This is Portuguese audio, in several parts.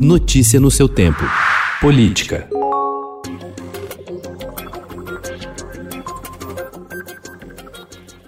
Notícia no seu tempo. Política.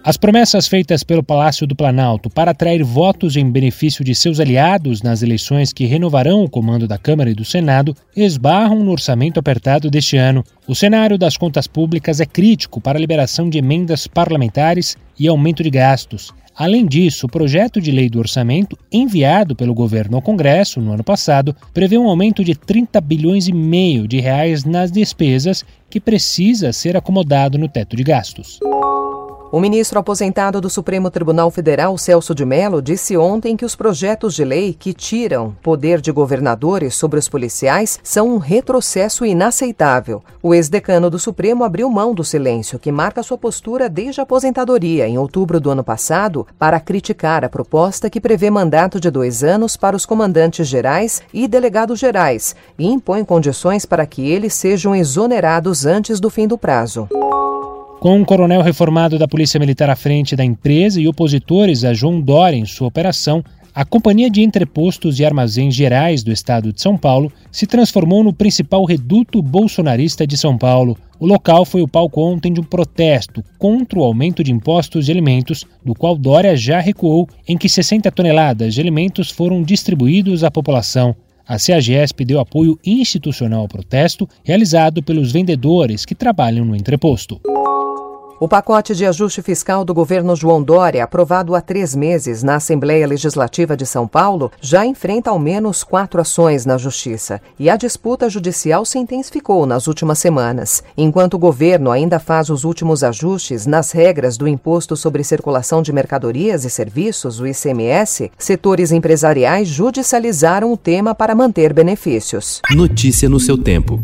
As promessas feitas pelo Palácio do Planalto para atrair votos em benefício de seus aliados nas eleições que renovarão o comando da Câmara e do Senado esbarram no orçamento apertado deste ano. O cenário das contas públicas é crítico para a liberação de emendas parlamentares e aumento de gastos. Além disso, o projeto de lei do orçamento, enviado pelo governo ao Congresso no ano passado, prevê um aumento de 30 bilhões e meio de reais nas despesas que precisa ser acomodado no teto de gastos. O ministro aposentado do Supremo Tribunal Federal, Celso de Mello, disse ontem que os projetos de lei que tiram poder de governadores sobre os policiais são um retrocesso inaceitável. O ex-decano do Supremo abriu mão do silêncio que marca sua postura desde a aposentadoria, em outubro do ano passado, para criticar a proposta que prevê mandato de dois anos para os comandantes gerais e delegados gerais e impõe condições para que eles sejam exonerados antes do fim do prazo. Com um coronel reformado da Polícia Militar à frente da empresa e opositores a João Dória em sua operação, a Companhia de Entrepostos e Armazéns Gerais do Estado de São Paulo se transformou no principal reduto bolsonarista de São Paulo. O local foi o palco ontem de um protesto contra o aumento de impostos de alimentos, do qual Dória já recuou, em que 60 toneladas de alimentos foram distribuídos à população. A CEAGESP deu apoio institucional ao protesto realizado pelos vendedores que trabalham no entreposto. O pacote de ajuste fiscal do governo João Dória, aprovado há três meses na Assembleia Legislativa de São Paulo, já enfrenta ao menos quatro ações na Justiça. E a disputa judicial se intensificou nas últimas semanas. Enquanto o governo ainda faz os últimos ajustes nas regras do Imposto sobre Circulação de Mercadorias e Serviços, o ICMS, setores empresariais judicializaram o tema para manter benefícios. Notícia no seu tempo.